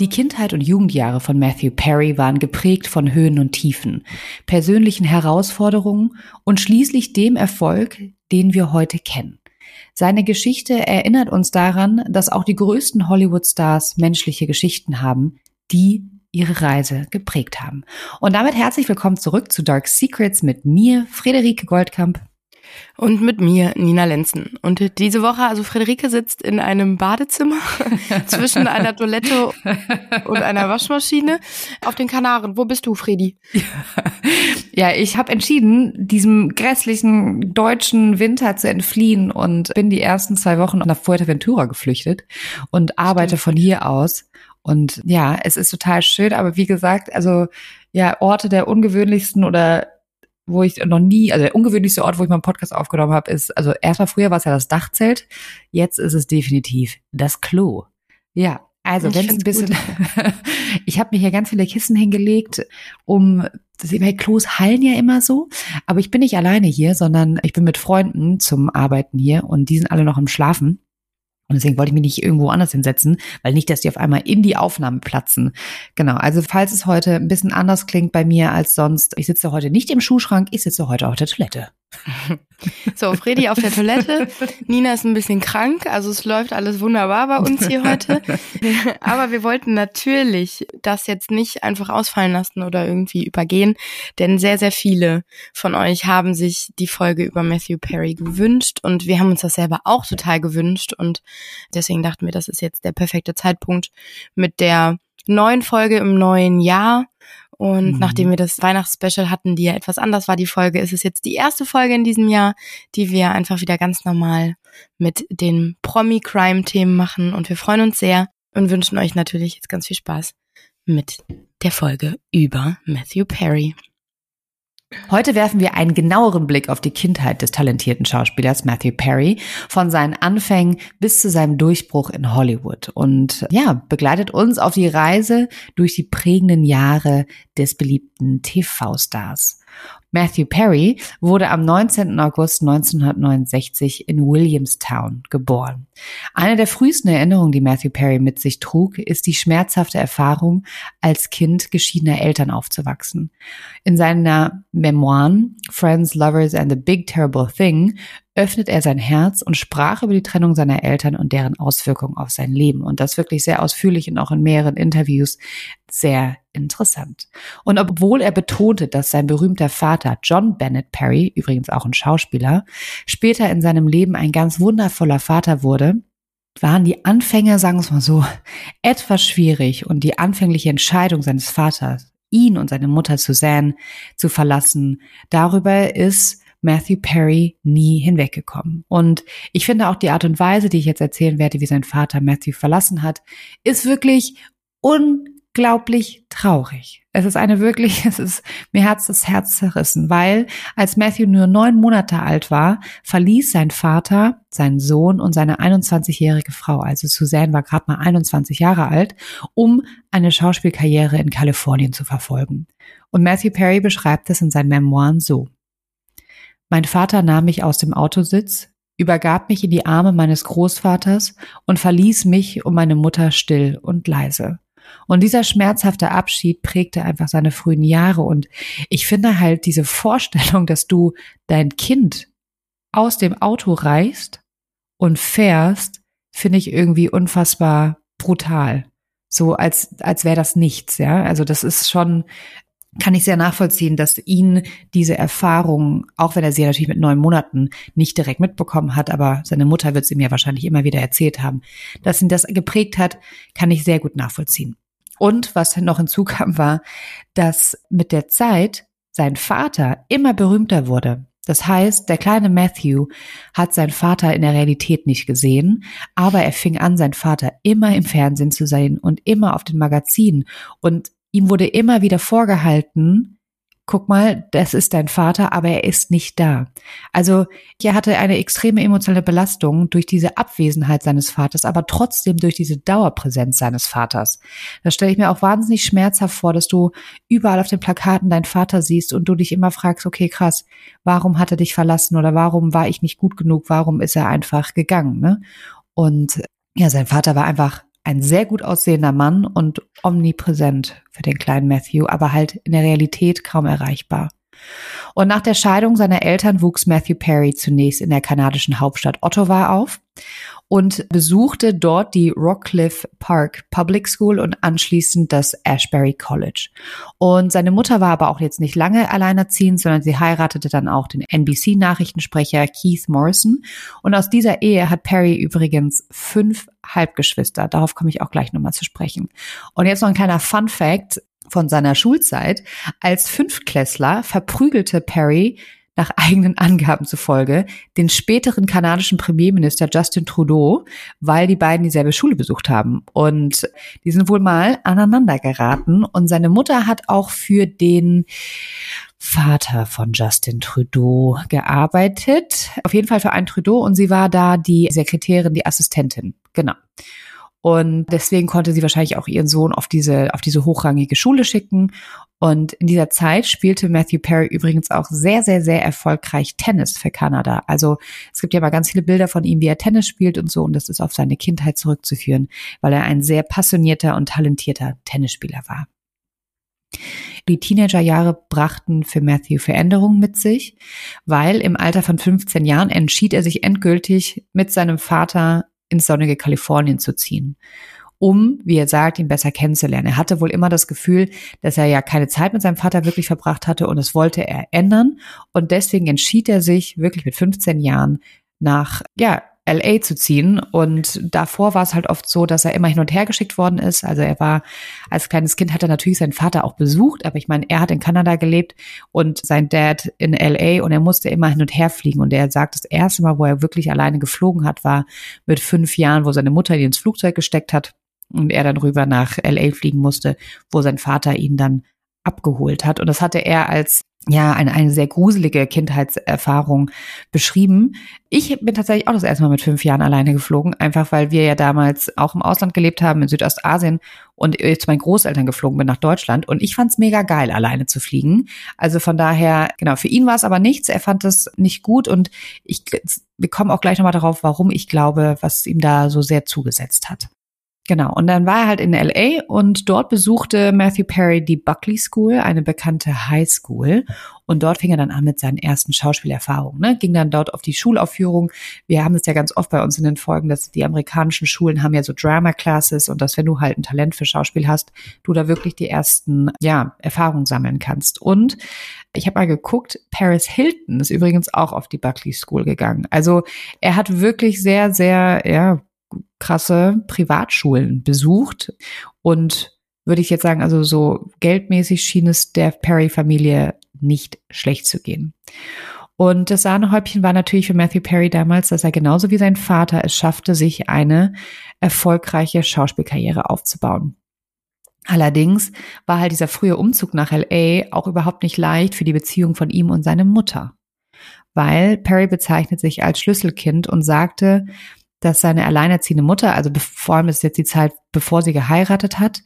Die Kindheit und Jugendjahre von Matthew Perry waren geprägt von Höhen und Tiefen, persönlichen Herausforderungen und schließlich dem Erfolg, den wir heute kennen. Seine Geschichte erinnert uns daran, dass auch die größten Hollywood-Stars menschliche Geschichten haben, die ihre Reise geprägt haben. Und damit herzlich willkommen zurück zu Dark Secrets mit mir, Friederike Goldkamp. Und mit mir, Nina Lenzen. Und diese Woche, also Friederike sitzt in einem Badezimmer zwischen einer Toilette und einer Waschmaschine auf den Kanaren. Wo bist du, Fredi? Ja, ich habe entschieden, diesem grässlichen deutschen Winter zu entfliehen und bin die ersten zwei Wochen nach Fuerteventura geflüchtet und arbeite von hier aus. Und ja, es ist total schön, aber wie gesagt, also ja, Orte der ungewöhnlichsten oder wo ich noch nie, also der ungewöhnlichste Ort, wo ich meinen Podcast aufgenommen habe, ist, also erstmal früher war es ja das Dachzelt, jetzt ist es definitiv das Klo. Ja, also wenn es ein bisschen, ich habe mir hier ganz viele Kissen hingelegt, um, das bei Klos hallen ja immer so, aber ich bin nicht alleine hier, sondern ich bin mit Freunden zum Arbeiten hier und die sind alle noch im Schlafen. Und deswegen wollte ich mich nicht irgendwo anders hinsetzen, weil nicht, dass die auf einmal in die Aufnahme platzen. Genau, also falls es heute ein bisschen anders klingt bei mir als sonst, ich sitze heute nicht im Schuhschrank, ich sitze heute auf der Toilette. So, Fredi auf der Toilette. Nina ist ein bisschen krank, also es läuft alles wunderbar bei uns hier heute. Aber wir wollten natürlich das jetzt nicht einfach ausfallen lassen oder irgendwie übergehen, denn sehr, sehr viele von euch haben sich die Folge über Matthew Perry gewünscht und wir haben uns das selber auch total gewünscht und deswegen dachten wir, das ist jetzt der perfekte Zeitpunkt mit der neuen Folge im neuen Jahr und mhm. nachdem wir das Weihnachtsspecial hatten, die ja etwas anders war, die Folge, ist es jetzt die erste Folge in diesem Jahr, die wir einfach wieder ganz normal mit den Promi-Crime-Themen machen. Und wir freuen uns sehr und wünschen euch natürlich jetzt ganz viel Spaß mit der Folge über Matthew Perry. Heute werfen wir einen genaueren Blick auf die Kindheit des talentierten Schauspielers Matthew Perry, von seinen Anfängen bis zu seinem Durchbruch in Hollywood und ja, begleitet uns auf die Reise durch die prägenden Jahre des beliebten TV-Stars. Matthew Perry wurde am 19. August 1969 in Williamstown geboren. Eine der frühesten Erinnerungen, die Matthew Perry mit sich trug, ist die schmerzhafte Erfahrung, als Kind geschiedener Eltern aufzuwachsen. In seiner Memoiren Friends, Lovers and the Big Terrible Thing öffnet er sein Herz und sprach über die Trennung seiner Eltern und deren Auswirkungen auf sein Leben. Und das wirklich sehr ausführlich und auch in mehreren Interviews sehr interessant. Und obwohl er betonte, dass sein berühmter Vater John Bennett Perry, übrigens auch ein Schauspieler, später in seinem Leben ein ganz wundervoller Vater wurde, waren die Anfänge, sagen wir es mal so, etwas schwierig und die anfängliche Entscheidung seines Vaters, ihn und seine Mutter Suzanne zu verlassen, darüber ist Matthew Perry nie hinweggekommen. Und ich finde auch die Art und Weise, die ich jetzt erzählen werde, wie sein Vater Matthew verlassen hat, ist wirklich unglaublich traurig. Es ist eine wirklich, es ist mir Herz das Herz zerrissen, weil als Matthew nur neun Monate alt war, verließ sein Vater seinen Sohn und seine 21-jährige Frau, also Suzanne war gerade mal 21 Jahre alt, um eine Schauspielkarriere in Kalifornien zu verfolgen. Und Matthew Perry beschreibt es in seinen Memoiren so. Mein Vater nahm mich aus dem Autositz, übergab mich in die Arme meines Großvaters und verließ mich und meine Mutter still und leise. Und dieser schmerzhafte Abschied prägte einfach seine frühen Jahre. Und ich finde halt diese Vorstellung, dass du dein Kind aus dem Auto reißt und fährst, finde ich irgendwie unfassbar brutal. So als, als wäre das nichts, ja. Also das ist schon kann ich sehr nachvollziehen, dass ihn diese Erfahrung, auch wenn er sie natürlich mit neun Monaten nicht direkt mitbekommen hat, aber seine Mutter wird sie mir wahrscheinlich immer wieder erzählt haben, dass ihn das geprägt hat, kann ich sehr gut nachvollziehen. Und was noch hinzukam, war, dass mit der Zeit sein Vater immer berühmter wurde. Das heißt, der kleine Matthew hat seinen Vater in der Realität nicht gesehen, aber er fing an, seinen Vater immer im Fernsehen zu sehen und immer auf den Magazinen. Und ihm wurde immer wieder vorgehalten, guck mal, das ist dein Vater, aber er ist nicht da. Also er hatte eine extreme emotionale Belastung durch diese Abwesenheit seines Vaters, aber trotzdem durch diese Dauerpräsenz seines Vaters. Das stelle ich mir auch wahnsinnig schmerzhaft vor, dass du überall auf den Plakaten deinen Vater siehst und du dich immer fragst, okay, krass, warum hat er dich verlassen oder warum war ich nicht gut genug, warum ist er einfach gegangen? Ne? Und ja, sein Vater war einfach ein sehr gut aussehender Mann und omnipräsent für den kleinen Matthew, aber halt in der Realität kaum erreichbar. Und nach der Scheidung seiner Eltern wuchs Matthew Perry zunächst in der kanadischen Hauptstadt Ottawa auf und besuchte dort die Rockcliffe Park Public School und anschließend das Ashbury College. Und seine Mutter war aber auch jetzt nicht lange alleinerziehend, sondern sie heiratete dann auch den NBC-Nachrichtensprecher Keith Morrison. Und aus dieser Ehe hat Perry übrigens fünf Halbgeschwister. Darauf komme ich auch gleich nochmal zu sprechen. Und jetzt noch ein kleiner Fun Fact von seiner Schulzeit. Als Fünftklässler verprügelte Perry nach eigenen Angaben zufolge den späteren kanadischen Premierminister Justin Trudeau, weil die beiden dieselbe Schule besucht haben. Und die sind wohl mal aneinander geraten. Und seine Mutter hat auch für den Vater von Justin Trudeau gearbeitet. Auf jeden Fall für einen Trudeau. Und sie war da die Sekretärin, die Assistentin. Genau. Und deswegen konnte sie wahrscheinlich auch ihren Sohn auf diese, auf diese hochrangige Schule schicken. Und in dieser Zeit spielte Matthew Perry übrigens auch sehr, sehr, sehr erfolgreich Tennis für Kanada. Also es gibt ja mal ganz viele Bilder von ihm, wie er Tennis spielt und so. Und das ist auf seine Kindheit zurückzuführen, weil er ein sehr passionierter und talentierter Tennisspieler war. Die Teenagerjahre brachten für Matthew Veränderungen mit sich, weil im Alter von 15 Jahren entschied er sich endgültig mit seinem Vater ins sonnige Kalifornien zu ziehen um, wie er sagt, ihn besser kennenzulernen. Er hatte wohl immer das Gefühl, dass er ja keine Zeit mit seinem Vater wirklich verbracht hatte und das wollte er ändern. Und deswegen entschied er sich wirklich mit 15 Jahren nach, ja, LA zu ziehen. Und davor war es halt oft so, dass er immer hin und her geschickt worden ist. Also er war als kleines Kind hat er natürlich seinen Vater auch besucht, aber ich meine, er hat in Kanada gelebt und sein Dad in LA und er musste immer hin und her fliegen. Und er sagt, das erste Mal, wo er wirklich alleine geflogen hat, war mit fünf Jahren, wo seine Mutter ihn ins Flugzeug gesteckt hat und er dann rüber nach LA fliegen musste, wo sein Vater ihn dann abgeholt hat. Und das hatte er als ja, eine, eine sehr gruselige Kindheitserfahrung beschrieben. Ich bin tatsächlich auch das erste Mal mit fünf Jahren alleine geflogen, einfach weil wir ja damals auch im Ausland gelebt haben, in Südostasien und zu meinen Großeltern geflogen bin nach Deutschland. Und ich fand es mega geil, alleine zu fliegen. Also von daher, genau, für ihn war es aber nichts. Er fand es nicht gut und ich, wir kommen auch gleich nochmal darauf, warum ich glaube, was ihm da so sehr zugesetzt hat. Genau, und dann war er halt in LA und dort besuchte Matthew Perry die Buckley School, eine bekannte High School. Und dort fing er dann an mit seinen ersten Schauspielerfahrungen, ne? ging dann dort auf die Schulaufführung. Wir haben es ja ganz oft bei uns in den Folgen, dass die amerikanischen Schulen haben ja so Drama Classes und dass wenn du halt ein Talent für Schauspiel hast, du da wirklich die ersten, ja, Erfahrungen sammeln kannst. Und ich habe mal geguckt, Paris Hilton ist übrigens auch auf die Buckley School gegangen. Also er hat wirklich sehr, sehr, ja, krasse Privatschulen besucht und würde ich jetzt sagen, also so geldmäßig schien es der Perry-Familie nicht schlecht zu gehen. Und das Sahnehäubchen war natürlich für Matthew Perry damals, dass er genauso wie sein Vater es schaffte, sich eine erfolgreiche Schauspielkarriere aufzubauen. Allerdings war halt dieser frühe Umzug nach LA auch überhaupt nicht leicht für die Beziehung von ihm und seiner Mutter. Weil Perry bezeichnet sich als Schlüsselkind und sagte, dass seine alleinerziehende Mutter, also vor allem ist jetzt die Zeit, bevor sie geheiratet hat,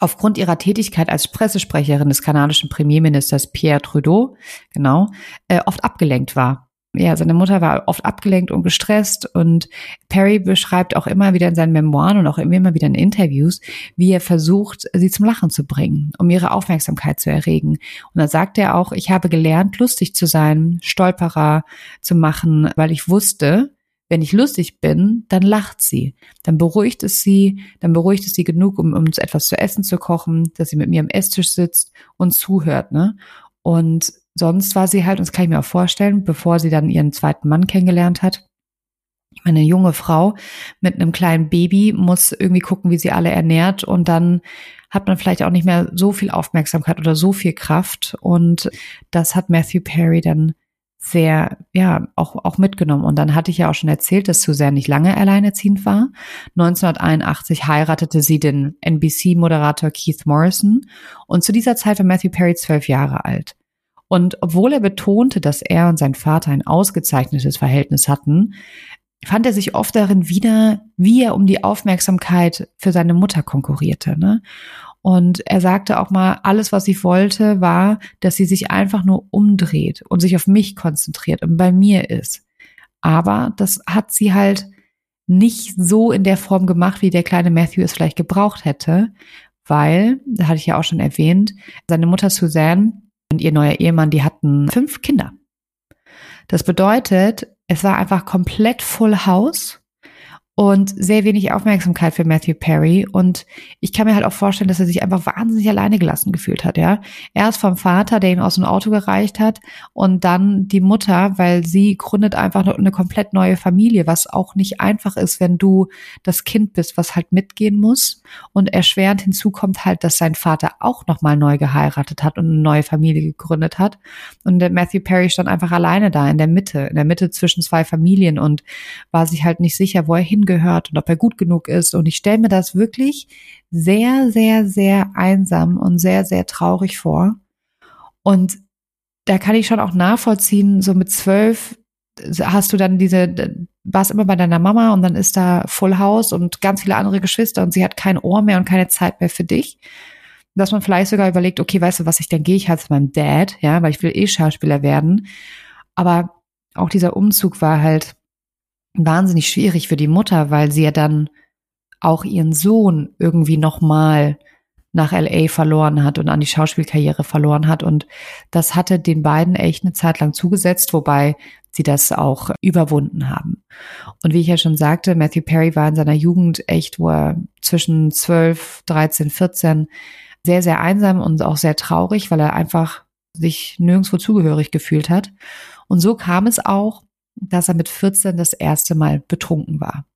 aufgrund ihrer Tätigkeit als Pressesprecherin des kanadischen Premierministers Pierre Trudeau, genau, äh, oft abgelenkt war. Ja, seine Mutter war oft abgelenkt und gestresst und Perry beschreibt auch immer wieder in seinen Memoiren und auch immer wieder in Interviews, wie er versucht, sie zum Lachen zu bringen, um ihre Aufmerksamkeit zu erregen. Und da sagt er auch, ich habe gelernt, lustig zu sein, Stolperer zu machen, weil ich wusste, wenn ich lustig bin, dann lacht sie. Dann beruhigt es sie, dann beruhigt es sie genug, um, uns etwas zu essen zu kochen, dass sie mit mir am Esstisch sitzt und zuhört, ne? Und sonst war sie halt, und das kann ich mir auch vorstellen, bevor sie dann ihren zweiten Mann kennengelernt hat, eine junge Frau mit einem kleinen Baby muss irgendwie gucken, wie sie alle ernährt und dann hat man vielleicht auch nicht mehr so viel Aufmerksamkeit oder so viel Kraft und das hat Matthew Perry dann sehr, ja, auch, auch mitgenommen. Und dann hatte ich ja auch schon erzählt, dass Suzanne nicht lange alleinerziehend war. 1981 heiratete sie den NBC-Moderator Keith Morrison. Und zu dieser Zeit war Matthew Perry zwölf Jahre alt. Und obwohl er betonte, dass er und sein Vater ein ausgezeichnetes Verhältnis hatten, fand er sich oft darin wieder, wie er um die Aufmerksamkeit für seine Mutter konkurrierte. Ne? Und er sagte auch mal, alles, was ich wollte, war, dass sie sich einfach nur umdreht und sich auf mich konzentriert und bei mir ist. Aber das hat sie halt nicht so in der Form gemacht, wie der kleine Matthew es vielleicht gebraucht hätte, weil, da hatte ich ja auch schon erwähnt, seine Mutter Suzanne und ihr neuer Ehemann, die hatten fünf Kinder. Das bedeutet, es war einfach komplett Full House und sehr wenig Aufmerksamkeit für Matthew Perry. Und ich kann mir halt auch vorstellen, dass er sich einfach wahnsinnig alleine gelassen gefühlt hat, ja. Erst vom Vater, der ihn aus dem Auto gereicht hat und dann die Mutter, weil sie gründet einfach eine komplett neue Familie, was auch nicht einfach ist, wenn du das Kind bist, was halt mitgehen muss. Und erschwerend hinzu kommt halt, dass sein Vater auch nochmal neu geheiratet hat und eine neue Familie gegründet hat. Und der Matthew Perry stand einfach alleine da in der Mitte, in der Mitte zwischen zwei Familien und war sich halt nicht sicher, wo er hin gehört und ob er gut genug ist. Und ich stelle mir das wirklich sehr, sehr, sehr einsam und sehr, sehr traurig vor. Und da kann ich schon auch nachvollziehen, so mit zwölf hast du dann diese, warst immer bei deiner Mama und dann ist da Full House und ganz viele andere Geschwister und sie hat kein Ohr mehr und keine Zeit mehr für dich. Dass man vielleicht sogar überlegt, okay, weißt du was, ich dann gehe ich halt zu meinem Dad, ja, weil ich will eh Schauspieler werden. Aber auch dieser Umzug war halt wahnsinnig schwierig für die Mutter, weil sie ja dann auch ihren Sohn irgendwie nochmal nach LA verloren hat und an die Schauspielkarriere verloren hat. Und das hatte den beiden echt eine Zeit lang zugesetzt, wobei sie das auch überwunden haben. Und wie ich ja schon sagte, Matthew Perry war in seiner Jugend echt, wo er zwischen 12, 13, 14 sehr, sehr einsam und auch sehr traurig, weil er einfach sich nirgendwo zugehörig gefühlt hat. Und so kam es auch, dass er mit 14 das erste Mal betrunken war.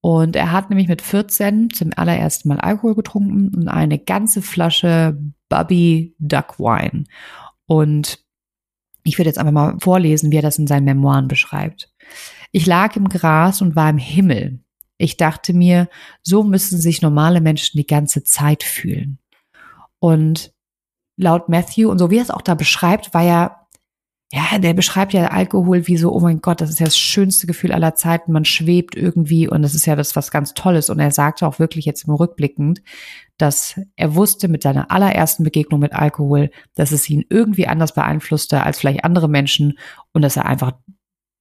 Und er hat nämlich mit 14 zum allerersten Mal Alkohol getrunken und eine ganze Flasche Bubby Duck Wine. Und ich würde jetzt einfach mal vorlesen, wie er das in seinen Memoiren beschreibt. Ich lag im Gras und war im Himmel. Ich dachte mir, so müssen sich normale Menschen die ganze Zeit fühlen. Und laut Matthew und so wie er es auch da beschreibt, war ja ja, der beschreibt ja Alkohol wie so, oh mein Gott, das ist ja das schönste Gefühl aller Zeiten. Man schwebt irgendwie und das ist ja das was ganz Tolles. Und er sagte auch wirklich jetzt im Rückblickend, dass er wusste mit seiner allerersten Begegnung mit Alkohol, dass es ihn irgendwie anders beeinflusste als vielleicht andere Menschen und dass er einfach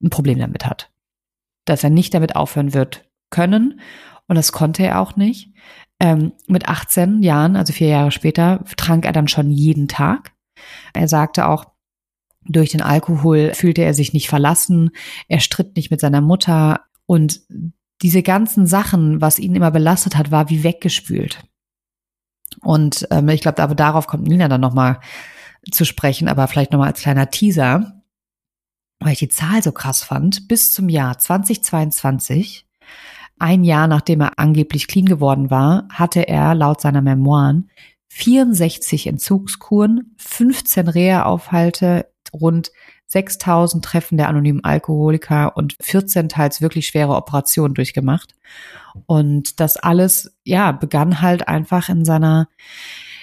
ein Problem damit hat. Dass er nicht damit aufhören wird können. Und das konnte er auch nicht. Ähm, mit 18 Jahren, also vier Jahre später, trank er dann schon jeden Tag. Er sagte auch, durch den Alkohol fühlte er sich nicht verlassen, er stritt nicht mit seiner Mutter. Und diese ganzen Sachen, was ihn immer belastet hat, war wie weggespült. Und ähm, ich glaube, aber darauf kommt Nina dann nochmal zu sprechen, aber vielleicht nochmal als kleiner Teaser, weil ich die Zahl so krass fand, bis zum Jahr 2022, ein Jahr nachdem er angeblich clean geworden war, hatte er laut seiner Memoiren 64 Entzugskuren, 15 Reha-Aufhalte rund 6000 Treffen der anonymen Alkoholiker und 14 teils wirklich schwere Operationen durchgemacht. Und das alles, ja, begann halt einfach in seiner,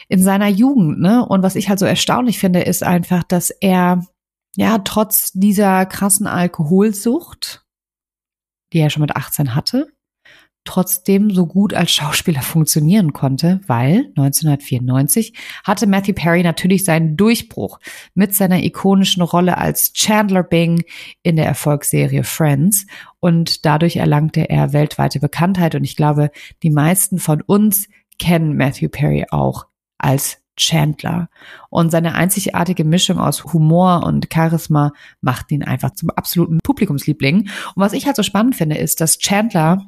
in seiner Jugend, ne? Und was ich halt so erstaunlich finde, ist einfach, dass er, ja, trotz dieser krassen Alkoholsucht, die er schon mit 18 hatte, trotzdem so gut als Schauspieler funktionieren konnte, weil 1994 hatte Matthew Perry natürlich seinen Durchbruch mit seiner ikonischen Rolle als Chandler Bing in der Erfolgsserie Friends und dadurch erlangte er weltweite Bekanntheit und ich glaube, die meisten von uns kennen Matthew Perry auch als Chandler. Und seine einzigartige Mischung aus Humor und Charisma macht ihn einfach zum absoluten Publikumsliebling. Und was ich halt so spannend finde, ist, dass Chandler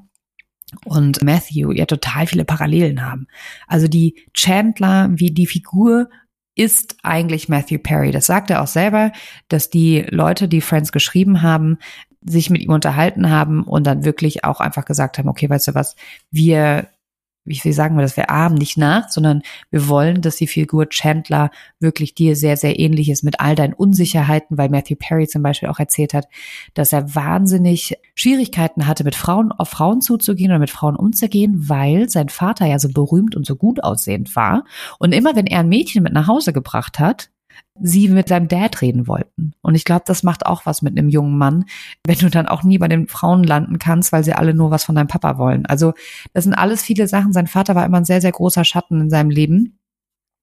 und Matthew ja total viele Parallelen haben. Also die Chandler, wie die Figur ist eigentlich Matthew Perry. Das sagt er auch selber, dass die Leute, die Friends geschrieben haben, sich mit ihm unterhalten haben und dann wirklich auch einfach gesagt haben, okay, weißt du was, wir wie viel sagen wir das, wir armen nicht nach, sondern wir wollen, dass die Figur Chandler wirklich dir sehr, sehr ähnlich ist mit all deinen Unsicherheiten, weil Matthew Perry zum Beispiel auch erzählt hat, dass er wahnsinnig Schwierigkeiten hatte, mit Frauen auf Frauen zuzugehen oder mit Frauen umzugehen, weil sein Vater ja so berühmt und so gut aussehend war. Und immer wenn er ein Mädchen mit nach Hause gebracht hat, sie mit seinem Dad reden wollten. Und ich glaube, das macht auch was mit einem jungen Mann, wenn du dann auch nie bei den Frauen landen kannst, weil sie alle nur was von deinem Papa wollen. Also das sind alles viele Sachen. Sein Vater war immer ein sehr, sehr großer Schatten in seinem Leben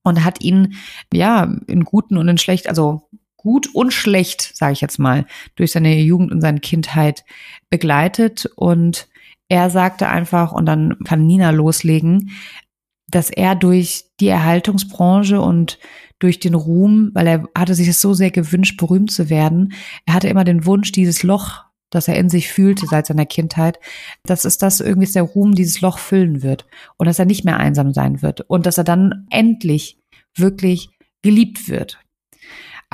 und hat ihn ja in guten und in schlecht, also gut und schlecht, sage ich jetzt mal, durch seine Jugend und seine Kindheit begleitet und er sagte einfach, und dann kann Nina loslegen, dass er durch die Erhaltungsbranche und durch den Ruhm, weil er hatte sich es so sehr gewünscht, berühmt zu werden, er hatte immer den Wunsch, dieses Loch, das er in sich fühlte seit seiner Kindheit, dass es das irgendwie der Ruhm dieses Loch füllen wird und dass er nicht mehr einsam sein wird und dass er dann endlich wirklich geliebt wird.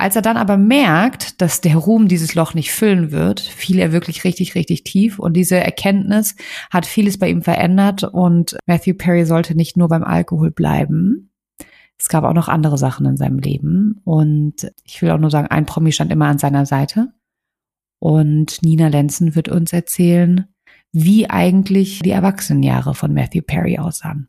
Als er dann aber merkt, dass der Ruhm dieses Loch nicht füllen wird, fiel er wirklich richtig, richtig tief. Und diese Erkenntnis hat vieles bei ihm verändert. Und Matthew Perry sollte nicht nur beim Alkohol bleiben. Es gab auch noch andere Sachen in seinem Leben. Und ich will auch nur sagen, ein Promi stand immer an seiner Seite. Und Nina Lenzen wird uns erzählen, wie eigentlich die Erwachsenenjahre von Matthew Perry aussahen.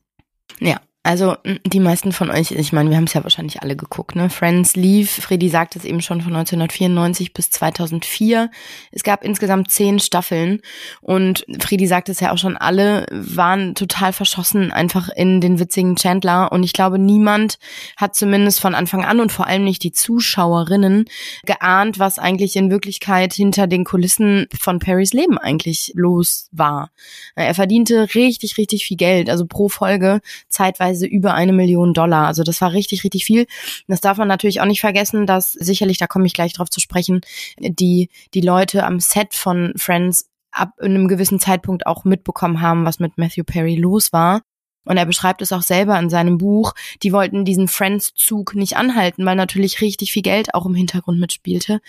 Ja, also die meisten von euch, ich meine, wir haben es ja wahrscheinlich alle geguckt, ne? Friends lief, Freddy sagte es eben schon von 1994 bis 2004. Es gab insgesamt zehn Staffeln und Freddy sagte es ja auch schon, alle waren total verschossen einfach in den witzigen Chandler und ich glaube, niemand hat zumindest von Anfang an und vor allem nicht die Zuschauerinnen geahnt, was eigentlich in Wirklichkeit hinter den Kulissen von Perrys Leben eigentlich los war. Er verdiente richtig, richtig viel Geld, also pro Folge zeitweise teilweise über eine Million Dollar. Also das war richtig, richtig viel. Das darf man natürlich auch nicht vergessen, dass sicherlich, da komme ich gleich drauf zu sprechen, die, die Leute am Set von Friends ab einem gewissen Zeitpunkt auch mitbekommen haben, was mit Matthew Perry los war. Und er beschreibt es auch selber in seinem Buch. Die wollten diesen Friends-Zug nicht anhalten, weil natürlich richtig viel Geld auch im Hintergrund mitspielte.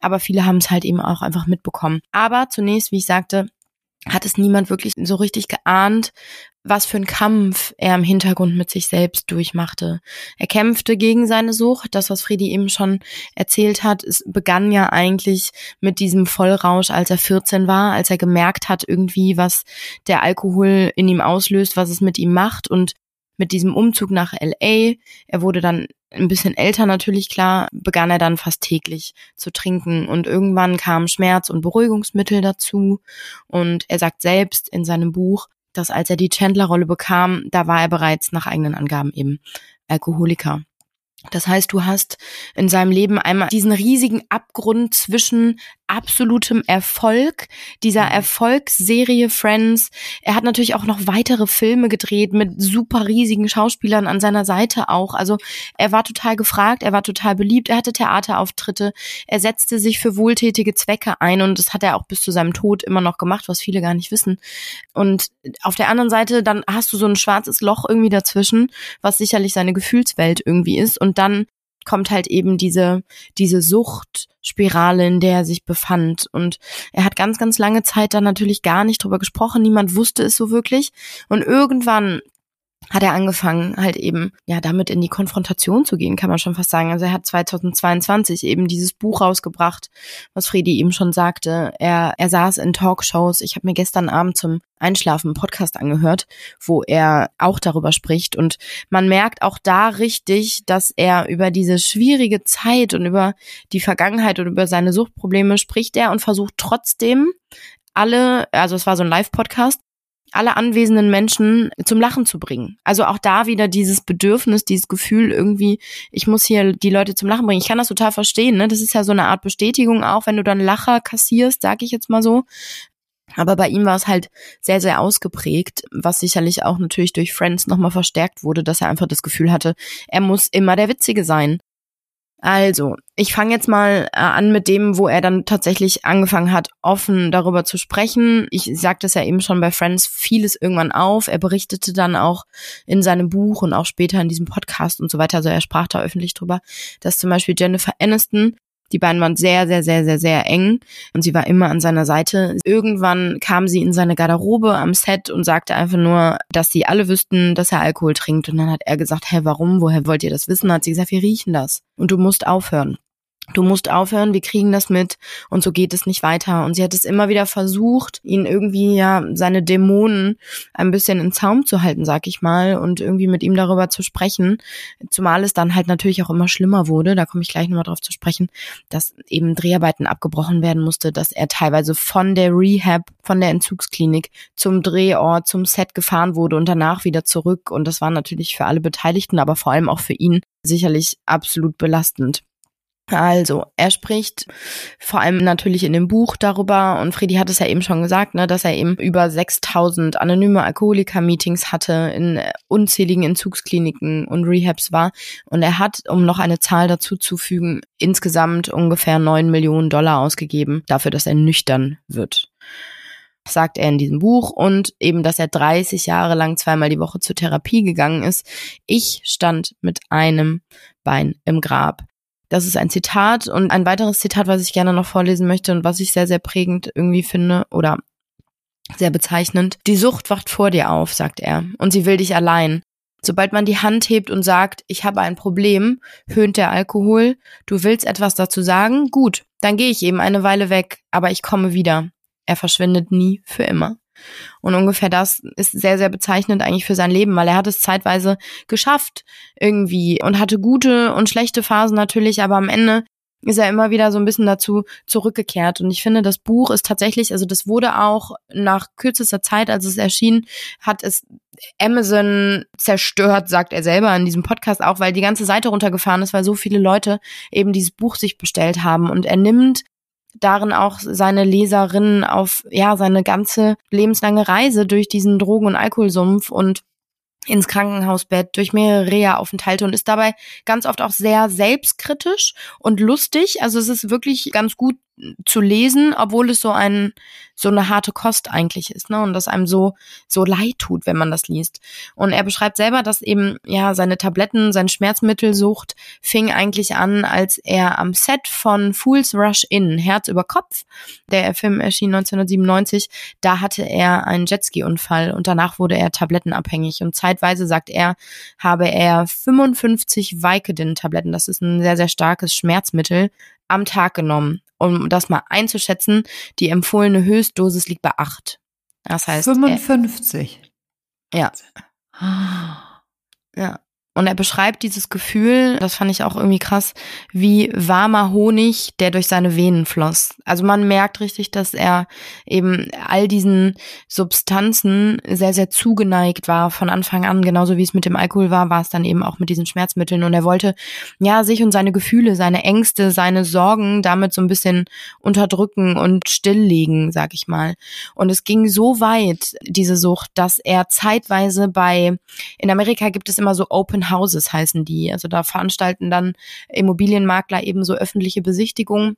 Aber viele haben es halt eben auch einfach mitbekommen. Aber zunächst, wie ich sagte, hat es niemand wirklich so richtig geahnt, was für ein Kampf er im Hintergrund mit sich selbst durchmachte. Er kämpfte gegen seine Sucht. Das, was Friedi eben schon erzählt hat, es begann ja eigentlich mit diesem Vollrausch, als er 14 war, als er gemerkt hat irgendwie, was der Alkohol in ihm auslöst, was es mit ihm macht und mit diesem Umzug nach LA, er wurde dann ein bisschen älter natürlich klar, begann er dann fast täglich zu trinken und irgendwann kamen Schmerz- und Beruhigungsmittel dazu und er sagt selbst in seinem Buch, dass als er die Chandler-Rolle bekam, da war er bereits nach eigenen Angaben eben Alkoholiker. Das heißt, du hast in seinem Leben einmal diesen riesigen Abgrund zwischen absolutem Erfolg, dieser mhm. Erfolgsserie Friends. Er hat natürlich auch noch weitere Filme gedreht mit super riesigen Schauspielern an seiner Seite auch. Also er war total gefragt, er war total beliebt, er hatte Theaterauftritte, er setzte sich für wohltätige Zwecke ein und das hat er auch bis zu seinem Tod immer noch gemacht, was viele gar nicht wissen. Und auf der anderen Seite, dann hast du so ein schwarzes Loch irgendwie dazwischen, was sicherlich seine Gefühlswelt irgendwie ist und dann kommt halt eben diese, diese Suchtspirale, in der er sich befand. Und er hat ganz, ganz lange Zeit dann natürlich gar nicht drüber gesprochen. Niemand wusste es so wirklich. Und irgendwann hat er angefangen, halt eben, ja, damit in die Konfrontation zu gehen, kann man schon fast sagen. Also er hat 2022 eben dieses Buch rausgebracht, was Fredi eben schon sagte. Er, er saß in Talkshows. Ich habe mir gestern Abend zum Einschlafen einen Podcast angehört, wo er auch darüber spricht. Und man merkt auch da richtig, dass er über diese schwierige Zeit und über die Vergangenheit und über seine Suchtprobleme spricht er und versucht trotzdem alle, also es war so ein Live-Podcast, alle anwesenden Menschen zum Lachen zu bringen. Also auch da wieder dieses Bedürfnis, dieses Gefühl irgendwie, ich muss hier die Leute zum Lachen bringen. Ich kann das total verstehen, ne? Das ist ja so eine Art Bestätigung auch, wenn du dann Lacher kassierst, sag ich jetzt mal so. Aber bei ihm war es halt sehr, sehr ausgeprägt, was sicherlich auch natürlich durch Friends nochmal verstärkt wurde, dass er einfach das Gefühl hatte, er muss immer der Witzige sein. Also, ich fange jetzt mal äh, an mit dem, wo er dann tatsächlich angefangen hat, offen darüber zu sprechen. Ich sagte es ja eben schon bei Friends, vieles irgendwann auf. Er berichtete dann auch in seinem Buch und auch später in diesem Podcast und so weiter. Also er sprach da öffentlich drüber, dass zum Beispiel Jennifer Aniston die beiden waren sehr, sehr, sehr, sehr, sehr eng und sie war immer an seiner Seite. Irgendwann kam sie in seine Garderobe am Set und sagte einfach nur, dass sie alle wüssten, dass er Alkohol trinkt. Und dann hat er gesagt, hä, warum? Woher wollt ihr das wissen? Hat sie gesagt, wir riechen das. Und du musst aufhören du musst aufhören, wir kriegen das mit und so geht es nicht weiter. Und sie hat es immer wieder versucht, ihn irgendwie ja seine Dämonen ein bisschen in Zaum zu halten, sag ich mal, und irgendwie mit ihm darüber zu sprechen. Zumal es dann halt natürlich auch immer schlimmer wurde, da komme ich gleich nochmal drauf zu sprechen, dass eben Dreharbeiten abgebrochen werden musste, dass er teilweise von der Rehab, von der Entzugsklinik zum Drehort, zum Set gefahren wurde und danach wieder zurück. Und das war natürlich für alle Beteiligten, aber vor allem auch für ihn sicherlich absolut belastend. Also, er spricht vor allem natürlich in dem Buch darüber und Freddy hat es ja eben schon gesagt, ne, dass er eben über 6000 anonyme Alkoholiker-Meetings hatte, in unzähligen Entzugskliniken und Rehabs war und er hat, um noch eine Zahl dazu zu fügen, insgesamt ungefähr 9 Millionen Dollar ausgegeben dafür, dass er nüchtern wird sagt er in diesem Buch und eben, dass er 30 Jahre lang zweimal die Woche zur Therapie gegangen ist. Ich stand mit einem Bein im Grab. Das ist ein Zitat und ein weiteres Zitat, was ich gerne noch vorlesen möchte und was ich sehr, sehr prägend irgendwie finde oder sehr bezeichnend. Die Sucht wacht vor dir auf, sagt er, und sie will dich allein. Sobald man die Hand hebt und sagt, ich habe ein Problem, höhnt der Alkohol, du willst etwas dazu sagen, gut, dann gehe ich eben eine Weile weg, aber ich komme wieder. Er verschwindet nie für immer. Und ungefähr das ist sehr, sehr bezeichnend eigentlich für sein Leben, weil er hat es zeitweise geschafft irgendwie und hatte gute und schlechte Phasen natürlich, aber am Ende ist er immer wieder so ein bisschen dazu zurückgekehrt. Und ich finde, das Buch ist tatsächlich, also das wurde auch nach kürzester Zeit, als es erschien, hat es Amazon zerstört, sagt er selber in diesem Podcast auch, weil die ganze Seite runtergefahren ist, weil so viele Leute eben dieses Buch sich bestellt haben. Und er nimmt darin auch seine Leserinnen auf ja seine ganze lebenslange Reise durch diesen Drogen- und Alkoholsumpf und ins Krankenhausbett durch mehrere Reha-Aufenthalte und ist dabei ganz oft auch sehr selbstkritisch und lustig. Also es ist wirklich ganz gut zu lesen, obwohl es so ein so eine harte Kost eigentlich ist, ne? Und das einem so so leid tut, wenn man das liest. Und er beschreibt selber, dass eben ja seine Tabletten, seine Schmerzmittelsucht fing eigentlich an, als er am Set von Fools Rush In Herz über Kopf, der Film erschien 1997, da hatte er einen Jetski-Unfall und danach wurde er tablettenabhängig und zeitweise sagt er, habe er 55 Vicodin-Tabletten, das ist ein sehr sehr starkes Schmerzmittel, am Tag genommen um das mal einzuschätzen, die empfohlene Höchstdosis liegt bei 8. Das heißt 55. Äh, ja. Ja. Und er beschreibt dieses Gefühl, das fand ich auch irgendwie krass, wie warmer Honig, der durch seine Venen floss. Also man merkt richtig, dass er eben all diesen Substanzen sehr, sehr zugeneigt war von Anfang an. Genauso wie es mit dem Alkohol war, war es dann eben auch mit diesen Schmerzmitteln. Und er wollte, ja, sich und seine Gefühle, seine Ängste, seine Sorgen damit so ein bisschen unterdrücken und stilllegen, sag ich mal. Und es ging so weit, diese Sucht, dass er zeitweise bei, in Amerika gibt es immer so Open Houses heißen die. Also da veranstalten dann Immobilienmakler eben so öffentliche Besichtigungen.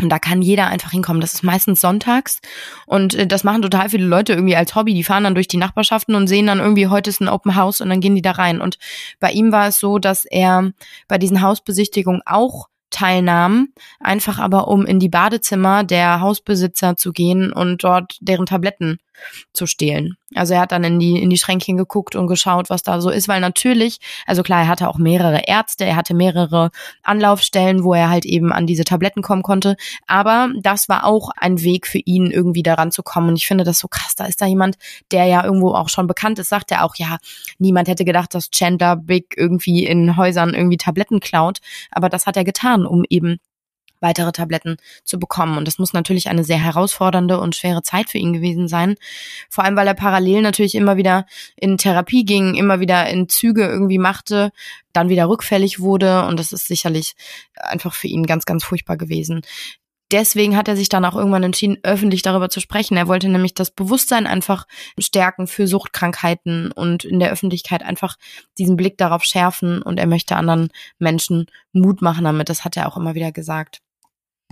Und da kann jeder einfach hinkommen. Das ist meistens sonntags. Und äh, das machen total viele Leute irgendwie als Hobby. Die fahren dann durch die Nachbarschaften und sehen dann irgendwie, heute ist ein Open House und dann gehen die da rein. Und bei ihm war es so, dass er bei diesen Hausbesichtigungen auch teilnahm, einfach aber um in die Badezimmer der Hausbesitzer zu gehen und dort deren Tabletten zu stehlen. Also er hat dann in die, in die Schränkchen geguckt und geschaut, was da so ist, weil natürlich, also klar, er hatte auch mehrere Ärzte, er hatte mehrere Anlaufstellen, wo er halt eben an diese Tabletten kommen konnte, aber das war auch ein Weg für ihn, irgendwie daran zu kommen. Und ich finde das so krass, da ist da jemand, der ja irgendwo auch schon bekannt ist, sagt er auch, ja, niemand hätte gedacht, dass Chandler Big irgendwie in Häusern irgendwie Tabletten klaut, aber das hat er getan, um eben weitere Tabletten zu bekommen. Und das muss natürlich eine sehr herausfordernde und schwere Zeit für ihn gewesen sein. Vor allem, weil er parallel natürlich immer wieder in Therapie ging, immer wieder in Züge irgendwie machte, dann wieder rückfällig wurde. Und das ist sicherlich einfach für ihn ganz, ganz furchtbar gewesen deswegen hat er sich dann auch irgendwann entschieden, öffentlich darüber zu sprechen. Er wollte nämlich das Bewusstsein einfach stärken für Suchtkrankheiten und in der Öffentlichkeit einfach diesen Blick darauf schärfen und er möchte anderen Menschen Mut machen damit. Das hat er auch immer wieder gesagt.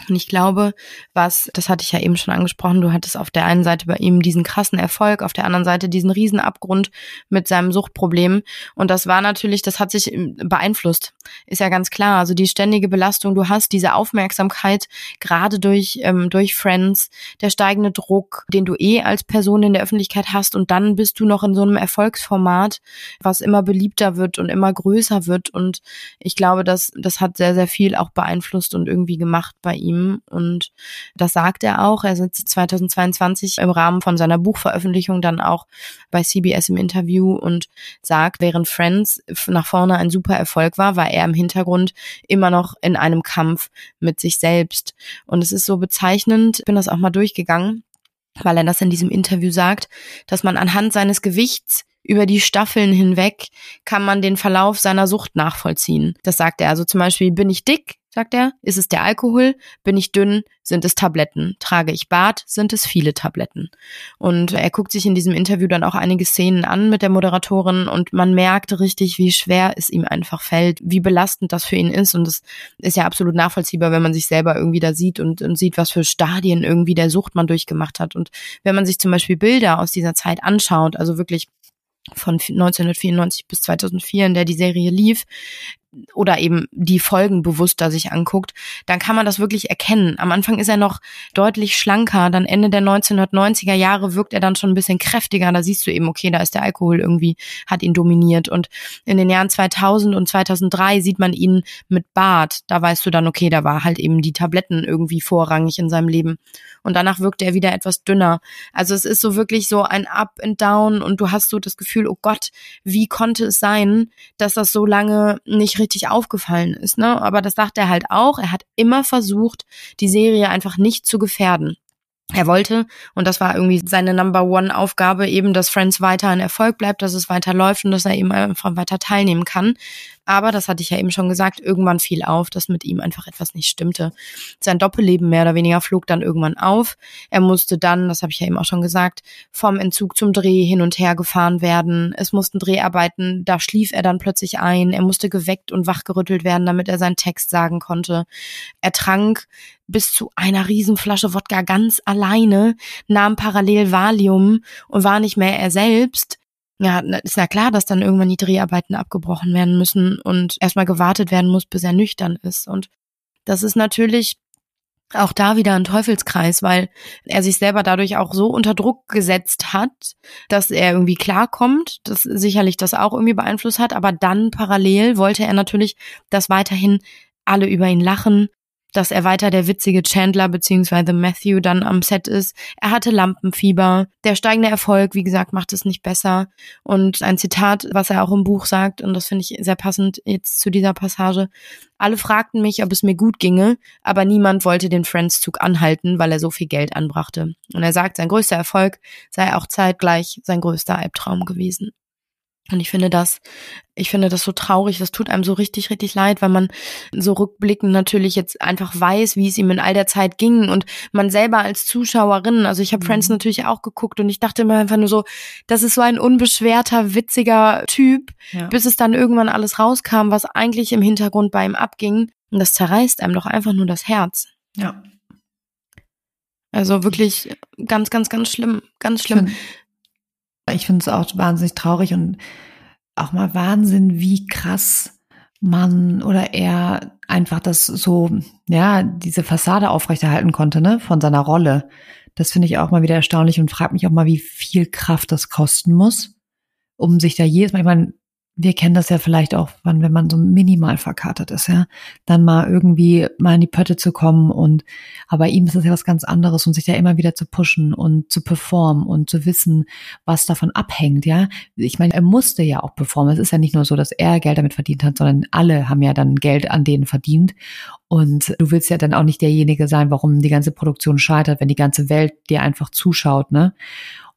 Und ich glaube, was, das hatte ich ja eben schon angesprochen, du hattest auf der einen Seite bei ihm diesen krassen Erfolg, auf der anderen Seite diesen Riesenabgrund mit seinem Suchtproblem. Und das war natürlich, das hat sich ähm, beeinflusst. Ist ja ganz klar. Also die ständige Belastung, du hast diese Aufmerksamkeit, gerade durch, ähm, durch Friends, der steigende Druck, den du eh als Person in der Öffentlichkeit hast. Und dann bist du noch in so einem Erfolgsformat, was immer beliebter wird und immer größer wird. Und ich glaube, das, das hat sehr, sehr viel auch beeinflusst und irgendwie gemacht bei ihm ihm. Und das sagt er auch. Er sitzt 2022 im Rahmen von seiner Buchveröffentlichung dann auch bei CBS im Interview und sagt, während Friends nach vorne ein super Erfolg war, war er im Hintergrund immer noch in einem Kampf mit sich selbst. Und es ist so bezeichnend, ich bin das auch mal durchgegangen, weil er das in diesem Interview sagt, dass man anhand seines Gewichts über die Staffeln hinweg kann man den Verlauf seiner Sucht nachvollziehen. Das sagt er. Also zum Beispiel, bin ich dick, sagt er. Ist es der Alkohol? Bin ich dünn? Sind es Tabletten? Trage ich Bart? Sind es viele Tabletten? Und er guckt sich in diesem Interview dann auch einige Szenen an mit der Moderatorin und man merkt richtig, wie schwer es ihm einfach fällt, wie belastend das für ihn ist. Und es ist ja absolut nachvollziehbar, wenn man sich selber irgendwie da sieht und, und sieht, was für Stadien irgendwie der Sucht man durchgemacht hat. Und wenn man sich zum Beispiel Bilder aus dieser Zeit anschaut, also wirklich von 1994 bis 2004, in der die Serie lief, oder eben die Folgen bewusster sich anguckt, dann kann man das wirklich erkennen. Am Anfang ist er noch deutlich schlanker, dann Ende der 1990er Jahre wirkt er dann schon ein bisschen kräftiger, da siehst du eben, okay, da ist der Alkohol irgendwie, hat ihn dominiert und in den Jahren 2000 und 2003 sieht man ihn mit Bart, da weißt du dann, okay, da war halt eben die Tabletten irgendwie vorrangig in seinem Leben und danach wirkt er wieder etwas dünner. Also es ist so wirklich so ein Up and Down und du hast so das Gefühl, oh Gott, wie konnte es sein, dass das so lange nicht richtig aufgefallen ist, ne? Aber das sagt er halt auch. Er hat immer versucht, die Serie einfach nicht zu gefährden. Er wollte, und das war irgendwie seine Number One Aufgabe, eben, dass Friends weiter ein Erfolg bleibt, dass es weiter läuft und dass er eben einfach weiter teilnehmen kann. Aber, das hatte ich ja eben schon gesagt, irgendwann fiel auf, dass mit ihm einfach etwas nicht stimmte. Sein Doppelleben mehr oder weniger flog dann irgendwann auf. Er musste dann, das habe ich ja eben auch schon gesagt, vom Entzug zum Dreh hin und her gefahren werden. Es mussten Dreharbeiten, da schlief er dann plötzlich ein. Er musste geweckt und wachgerüttelt werden, damit er seinen Text sagen konnte. Er trank bis zu einer Riesenflasche Wodka ganz alleine, nahm parallel Valium und war nicht mehr er selbst ja, ist ja klar, dass dann irgendwann die Dreharbeiten abgebrochen werden müssen und erstmal gewartet werden muss, bis er nüchtern ist. Und das ist natürlich auch da wieder ein Teufelskreis, weil er sich selber dadurch auch so unter Druck gesetzt hat, dass er irgendwie klarkommt, das sicherlich das auch irgendwie beeinflusst hat, aber dann parallel wollte er natürlich, dass weiterhin alle über ihn lachen, dass er weiter der witzige Chandler beziehungsweise Matthew dann am Set ist. Er hatte Lampenfieber. Der steigende Erfolg, wie gesagt, macht es nicht besser. Und ein Zitat, was er auch im Buch sagt, und das finde ich sehr passend jetzt zu dieser Passage. Alle fragten mich, ob es mir gut ginge, aber niemand wollte den Friends-Zug anhalten, weil er so viel Geld anbrachte. Und er sagt, sein größter Erfolg sei auch zeitgleich sein größter Albtraum gewesen. Und ich finde das, ich finde das so traurig, das tut einem so richtig, richtig leid, weil man so rückblickend natürlich jetzt einfach weiß, wie es ihm in all der Zeit ging und man selber als Zuschauerin, also ich habe mhm. Friends natürlich auch geguckt und ich dachte immer einfach nur so, das ist so ein unbeschwerter, witziger Typ, ja. bis es dann irgendwann alles rauskam, was eigentlich im Hintergrund bei ihm abging und das zerreißt einem doch einfach nur das Herz. Ja. Also wirklich ganz, ganz, ganz schlimm, ganz schlimm. Ich finde es auch wahnsinnig traurig und auch mal Wahnsinn, wie krass man oder er einfach das so, ja, diese Fassade aufrechterhalten konnte, ne, von seiner Rolle. Das finde ich auch mal wieder erstaunlich und frage mich auch mal, wie viel Kraft das kosten muss, um sich da jedes Mal, ich meine, wir kennen das ja vielleicht auch, wenn man so minimal verkatert ist, ja, dann mal irgendwie mal in die Pötte zu kommen und, aber ihm ist das ja was ganz anderes und sich da immer wieder zu pushen und zu performen und zu wissen, was davon abhängt, ja. Ich meine, er musste ja auch performen. Es ist ja nicht nur so, dass er Geld damit verdient hat, sondern alle haben ja dann Geld an denen verdient. Und du willst ja dann auch nicht derjenige sein, warum die ganze Produktion scheitert, wenn die ganze Welt dir einfach zuschaut, ne?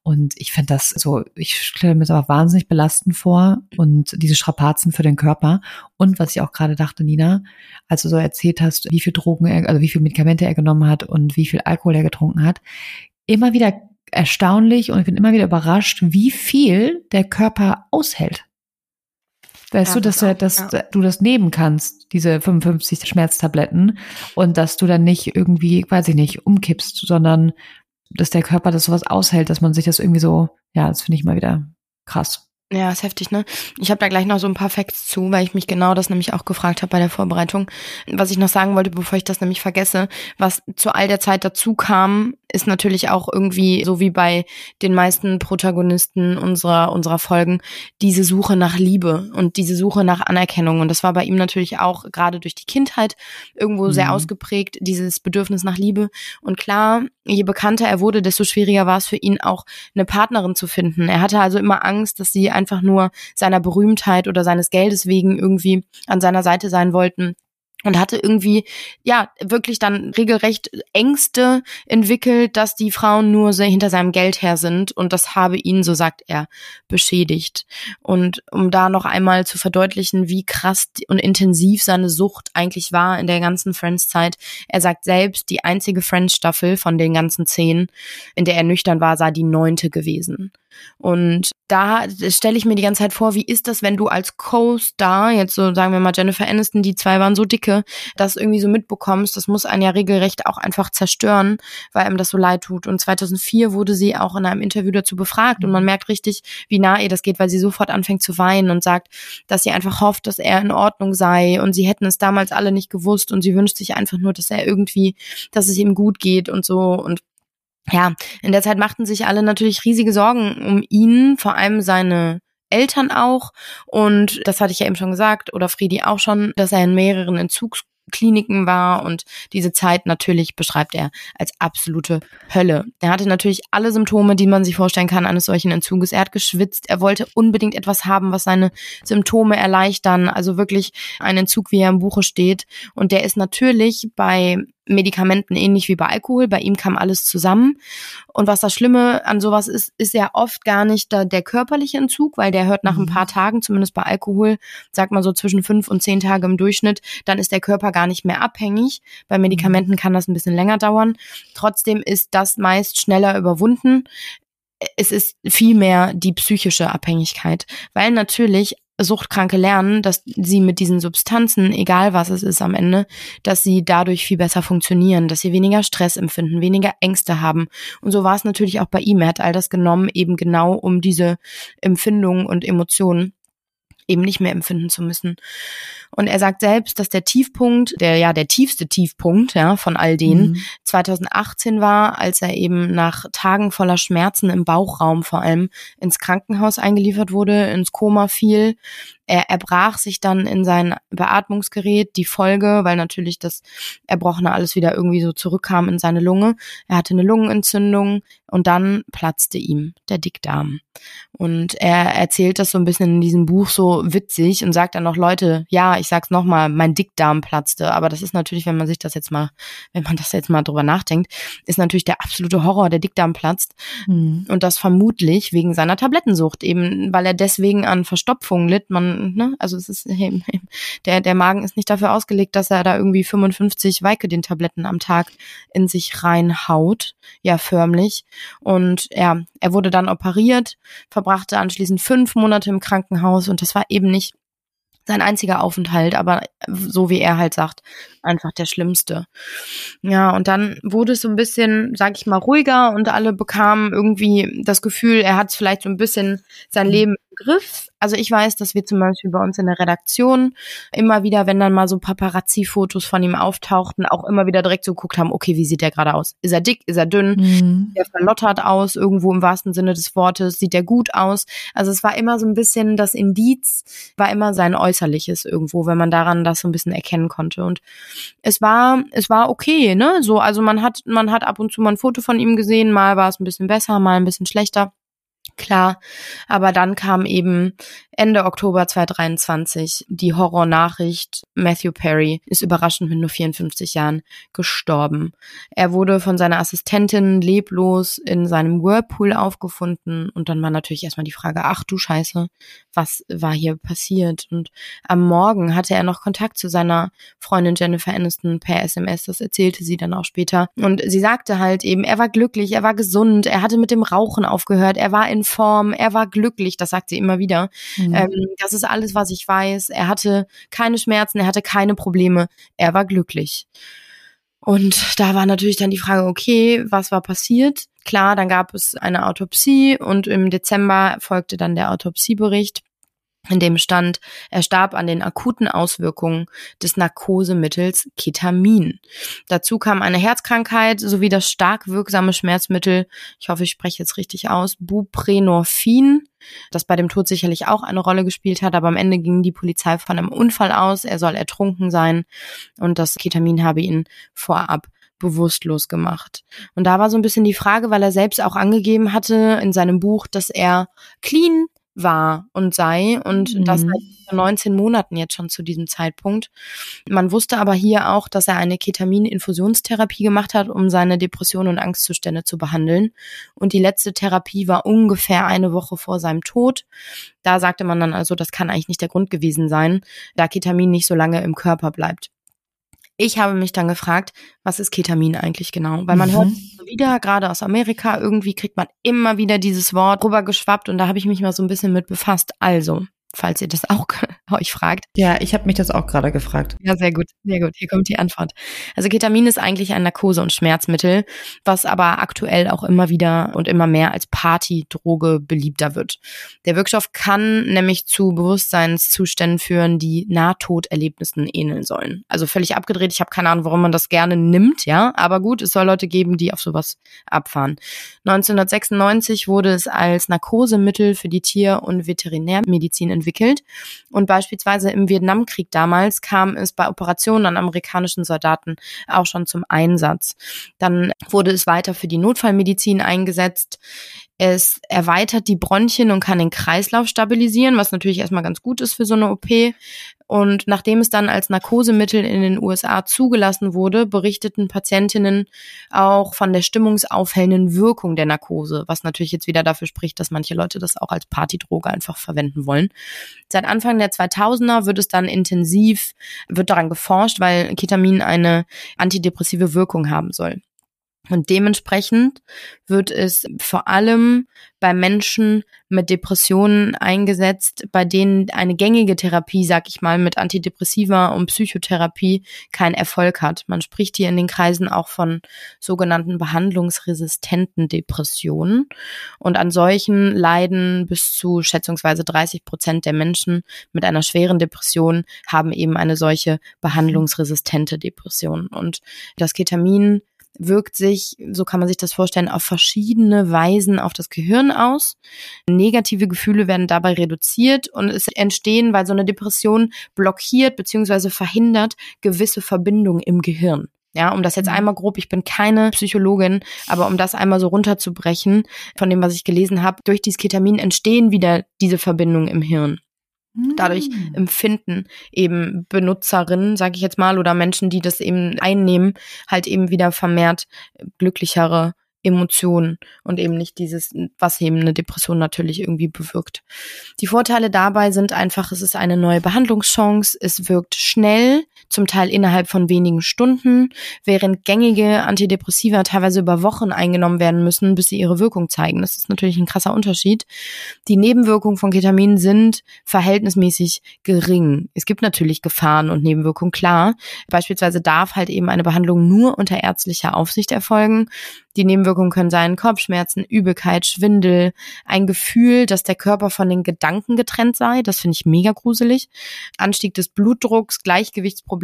Und ich finde das so, ich stelle mir das aber wahnsinnig belastend vor und diese Strapazen für den Körper. Und was ich auch gerade dachte, Nina, als du so erzählt hast, wie viel Drogen er, also wie viel Medikamente er genommen hat und wie viel Alkohol er getrunken hat, immer wieder erstaunlich und ich bin immer wieder überrascht, wie viel der Körper aushält. Weißt ja, du, dass, du, dass ja. du das nehmen kannst, diese 55 Schmerztabletten, und dass du dann nicht irgendwie, weiß ich nicht, umkippst, sondern dass der Körper das sowas aushält, dass man sich das irgendwie so, ja, das finde ich mal wieder krass. Ja, ist heftig, ne? Ich habe da gleich noch so ein paar Facts zu, weil ich mich genau das nämlich auch gefragt habe bei der Vorbereitung. Was ich noch sagen wollte, bevor ich das nämlich vergesse, was zu all der Zeit dazu kam, ist natürlich auch irgendwie, so wie bei den meisten Protagonisten unserer, unserer Folgen, diese Suche nach Liebe und diese Suche nach Anerkennung. Und das war bei ihm natürlich auch gerade durch die Kindheit irgendwo mhm. sehr ausgeprägt, dieses Bedürfnis nach Liebe. Und klar, je bekannter er wurde, desto schwieriger war es für ihn auch, eine Partnerin zu finden. Er hatte also immer Angst, dass sie einfach nur seiner Berühmtheit oder seines Geldes wegen irgendwie an seiner Seite sein wollten und hatte irgendwie ja wirklich dann regelrecht Ängste entwickelt, dass die Frauen nur hinter seinem Geld her sind und das habe ihn, so sagt er, beschädigt. Und um da noch einmal zu verdeutlichen, wie krass und intensiv seine Sucht eigentlich war in der ganzen Friends-Zeit. Er sagt selbst, die einzige Friends-Staffel von den ganzen zehn, in der er nüchtern war, sei die neunte gewesen. Und da stelle ich mir die ganze Zeit vor, wie ist das, wenn du als Co-Star, jetzt so sagen wir mal Jennifer Aniston, die zwei waren so dicke, das irgendwie so mitbekommst, das muss einen ja regelrecht auch einfach zerstören, weil einem das so leid tut. Und 2004 wurde sie auch in einem Interview dazu befragt und man mhm. merkt richtig, wie nah ihr das geht, weil sie sofort anfängt zu weinen und sagt, dass sie einfach hofft, dass er in Ordnung sei und sie hätten es damals alle nicht gewusst und sie wünscht sich einfach nur, dass er irgendwie, dass es ihm gut geht und so und ja, in der Zeit machten sich alle natürlich riesige Sorgen um ihn, vor allem seine Eltern auch. Und das hatte ich ja eben schon gesagt, oder Friedi auch schon, dass er in mehreren Entzugskliniken war und diese Zeit natürlich beschreibt er als absolute Hölle. Er hatte natürlich alle Symptome, die man sich vorstellen kann eines solchen Entzuges. Er hat geschwitzt, er wollte unbedingt etwas haben, was seine Symptome erleichtern, also wirklich ein Entzug, wie er im Buche steht. Und der ist natürlich bei Medikamenten ähnlich wie bei Alkohol. Bei ihm kam alles zusammen. Und was das Schlimme an sowas ist, ist ja oft gar nicht da der körperliche Entzug, weil der hört nach ein mhm. paar Tagen, zumindest bei Alkohol, sagt man so zwischen fünf und zehn Tage im Durchschnitt, dann ist der Körper gar nicht mehr abhängig. Bei Medikamenten mhm. kann das ein bisschen länger dauern. Trotzdem ist das meist schneller überwunden es ist vielmehr die psychische Abhängigkeit, weil natürlich Suchtkranke lernen, dass sie mit diesen Substanzen, egal was es ist am Ende, dass sie dadurch viel besser funktionieren, dass sie weniger Stress empfinden, weniger Ängste haben. Und so war es natürlich auch bei ihm. Er hat all das genommen, eben genau um diese Empfindungen und Emotionen eben nicht mehr empfinden zu müssen. Und er sagt selbst, dass der Tiefpunkt, der ja der tiefste Tiefpunkt ja von all denen mhm. 2018 war, als er eben nach Tagen voller Schmerzen im Bauchraum vor allem ins Krankenhaus eingeliefert wurde, ins Koma fiel er erbrach sich dann in sein Beatmungsgerät, die Folge, weil natürlich das Erbrochene alles wieder irgendwie so zurückkam in seine Lunge. Er hatte eine Lungenentzündung und dann platzte ihm der Dickdarm. Und er erzählt das so ein bisschen in diesem Buch so witzig und sagt dann noch, Leute, ja, ich sag's nochmal, mein Dickdarm platzte. Aber das ist natürlich, wenn man sich das jetzt mal, wenn man das jetzt mal drüber nachdenkt, ist natürlich der absolute Horror, der Dickdarm platzt. Mhm. Und das vermutlich wegen seiner Tablettensucht, eben weil er deswegen an Verstopfung litt. Man ne, also es ist der der Magen ist nicht dafür ausgelegt, dass er da irgendwie 55 Weike den Tabletten am Tag in sich reinhaut, ja förmlich. Und ja, er wurde dann operiert, verbrachte anschließend fünf Monate im Krankenhaus und das war eben nicht sein einziger Aufenthalt, aber so wie er halt sagt, einfach der schlimmste. Ja, und dann wurde es so ein bisschen, sag ich mal, ruhiger und alle bekamen irgendwie das Gefühl, er hat vielleicht so ein bisschen sein. Leben Griff. Also ich weiß, dass wir zum Beispiel bei uns in der Redaktion immer wieder, wenn dann mal so Paparazzi-Fotos von ihm auftauchten, auch immer wieder direkt so geguckt haben, okay, wie sieht der gerade aus? Ist er dick? Ist er dünn? Mhm. Der verlottert aus, irgendwo im wahrsten Sinne des Wortes. Sieht er gut aus? Also es war immer so ein bisschen, das Indiz war immer sein Äußerliches irgendwo, wenn man daran das so ein bisschen erkennen konnte. Und es war, es war okay, ne? So, also man hat, man hat ab und zu mal ein Foto von ihm gesehen, mal war es ein bisschen besser, mal ein bisschen schlechter. Klar, aber dann kam eben Ende Oktober 2023 die Horrornachricht, Matthew Perry ist überraschend mit nur 54 Jahren gestorben. Er wurde von seiner Assistentin leblos in seinem Whirlpool aufgefunden und dann war natürlich erstmal die Frage, ach du Scheiße, was war hier passiert? Und am Morgen hatte er noch Kontakt zu seiner Freundin Jennifer Aniston per SMS, das erzählte sie dann auch später. Und sie sagte halt eben, er war glücklich, er war gesund, er hatte mit dem Rauchen aufgehört, er war in Form, er war glücklich, das sagt sie immer wieder. Mhm. Ähm, das ist alles, was ich weiß. Er hatte keine Schmerzen, er hatte keine Probleme, er war glücklich. Und da war natürlich dann die Frage, okay, was war passiert? Klar, dann gab es eine Autopsie und im Dezember folgte dann der Autopsiebericht in dem stand, er starb an den akuten Auswirkungen des Narkosemittels Ketamin. Dazu kam eine Herzkrankheit sowie das stark wirksame Schmerzmittel, ich hoffe, ich spreche jetzt richtig aus, Buprenorphin, das bei dem Tod sicherlich auch eine Rolle gespielt hat, aber am Ende ging die Polizei von einem Unfall aus, er soll ertrunken sein und das Ketamin habe ihn vorab bewusstlos gemacht. Und da war so ein bisschen die Frage, weil er selbst auch angegeben hatte in seinem Buch, dass er clean war und sei und Mhm. das seit 19 Monaten jetzt schon zu diesem Zeitpunkt. Man wusste aber hier auch, dass er eine Ketamin-Infusionstherapie gemacht hat, um seine Depressionen und Angstzustände zu behandeln. Und die letzte Therapie war ungefähr eine Woche vor seinem Tod. Da sagte man dann also, das kann eigentlich nicht der Grund gewesen sein, da Ketamin nicht so lange im Körper bleibt. Ich habe mich dann gefragt, was ist Ketamin eigentlich genau? Weil man Mhm. hört wieder, gerade aus Amerika, irgendwie kriegt man immer wieder dieses Wort rübergeschwappt und da habe ich mich mal so ein bisschen mit befasst. Also, falls ihr das auch euch fragt. Ja, ich habe mich das auch gerade gefragt. Ja, sehr gut, sehr gut. Hier kommt die Antwort. Also Ketamin ist eigentlich ein Narkose- und Schmerzmittel, was aber aktuell auch immer wieder und immer mehr als Partydroge beliebter wird. Der Wirkstoff kann nämlich zu Bewusstseinszuständen führen, die Nahtoderlebnissen ähneln sollen. Also völlig abgedreht. Ich habe keine Ahnung, warum man das gerne nimmt, ja. Aber gut, es soll Leute geben, die auf sowas abfahren. 1996 wurde es als Narkosemittel für die Tier- und Veterinärmedizin entwickelt. Und beispielsweise im Vietnamkrieg damals kam es bei Operationen an amerikanischen Soldaten auch schon zum Einsatz. Dann wurde es weiter für die Notfallmedizin eingesetzt. Es erweitert die Bronchien und kann den Kreislauf stabilisieren, was natürlich erstmal ganz gut ist für so eine OP. Und nachdem es dann als Narkosemittel in den USA zugelassen wurde, berichteten Patientinnen auch von der stimmungsaufhellenden Wirkung der Narkose, was natürlich jetzt wieder dafür spricht, dass manche Leute das auch als Partydroge einfach verwenden wollen. Seit Anfang der 2000er wird es dann intensiv, wird daran geforscht, weil Ketamin eine antidepressive Wirkung haben soll. Und dementsprechend wird es vor allem bei Menschen mit Depressionen eingesetzt, bei denen eine gängige Therapie, sag ich mal, mit Antidepressiva und Psychotherapie keinen Erfolg hat. Man spricht hier in den Kreisen auch von sogenannten behandlungsresistenten Depressionen. Und an solchen leiden bis zu schätzungsweise 30 Prozent der Menschen mit einer schweren Depression haben eben eine solche behandlungsresistente Depression. Und das Ketamin wirkt sich, so kann man sich das vorstellen, auf verschiedene Weisen auf das Gehirn aus. Negative Gefühle werden dabei reduziert und es entstehen, weil so eine Depression blockiert bzw. verhindert gewisse Verbindungen im Gehirn. Ja, um das jetzt einmal grob, ich bin keine Psychologin, aber um das einmal so runterzubrechen, von dem, was ich gelesen habe, durch dieses Ketamin entstehen wieder diese Verbindungen im Hirn. Dadurch Mhm. empfinden eben Benutzerinnen, sage ich jetzt mal, oder Menschen, die das eben einnehmen, halt eben wieder vermehrt glücklichere Emotionen und eben nicht dieses, was eben eine Depression natürlich irgendwie bewirkt. Die Vorteile dabei sind einfach, es ist eine neue Behandlungschance, es wirkt schnell, zum Teil innerhalb von wenigen Stunden, während gängige Antidepressiva teilweise über Wochen eingenommen werden müssen, bis sie ihre Wirkung zeigen. Das ist natürlich ein krasser Unterschied. Die Nebenwirkungen von Ketamin sind verhältnismäßig gering. Es gibt natürlich Gefahren und Nebenwirkungen, klar. Beispielsweise darf halt eben eine Behandlung nur unter ärztlicher Aufsicht erfolgen. Die Nebenwirkungen können sein Kopfschmerzen, Übelkeit, Schwindel, ein Gefühl, dass der Körper von den Gedanken getrennt sei. Das finde ich mega gruselig. Anstieg des Blutdrucks, Gleichgewichtsprobleme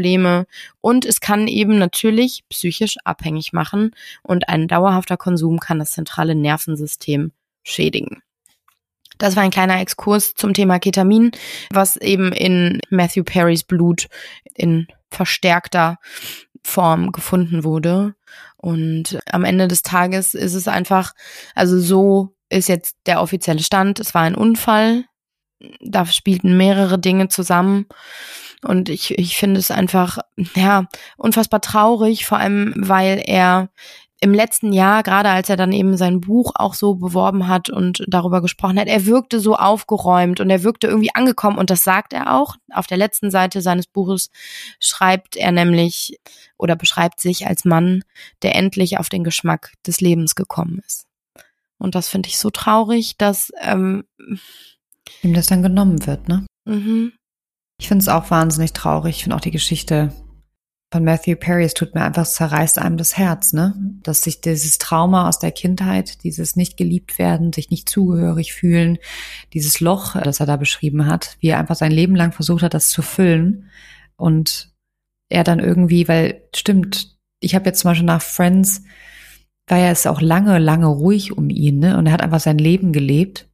und es kann eben natürlich psychisch abhängig machen und ein dauerhafter Konsum kann das zentrale Nervensystem schädigen. Das war ein kleiner Exkurs zum Thema Ketamin, was eben in Matthew Perrys Blut in verstärkter Form gefunden wurde. Und am Ende des Tages ist es einfach, also so ist jetzt der offizielle Stand. Es war ein Unfall. Da spielten mehrere Dinge zusammen. Und ich, ich finde es einfach, ja, unfassbar traurig, vor allem, weil er im letzten Jahr, gerade als er dann eben sein Buch auch so beworben hat und darüber gesprochen hat, er wirkte so aufgeräumt und er wirkte irgendwie angekommen und das sagt er auch. Auf der letzten Seite seines Buches schreibt er nämlich oder beschreibt sich als Mann, der endlich auf den Geschmack des Lebens gekommen ist. Und das finde ich so traurig, dass ähm, ihm das dann genommen wird, ne? mhm. Ich finde es auch wahnsinnig traurig. Ich finde auch die Geschichte von Matthew Perry, es tut mir einfach, es zerreißt einem das Herz, ne? Dass sich dieses Trauma aus der Kindheit, dieses nicht geliebt werden, sich nicht zugehörig fühlen, dieses Loch, das er da beschrieben hat, wie er einfach sein Leben lang versucht hat, das zu füllen und er dann irgendwie, weil stimmt, ich habe jetzt zum Beispiel nach Friends, war ja es auch lange, lange ruhig um ihn, ne? Und er hat einfach sein Leben gelebt.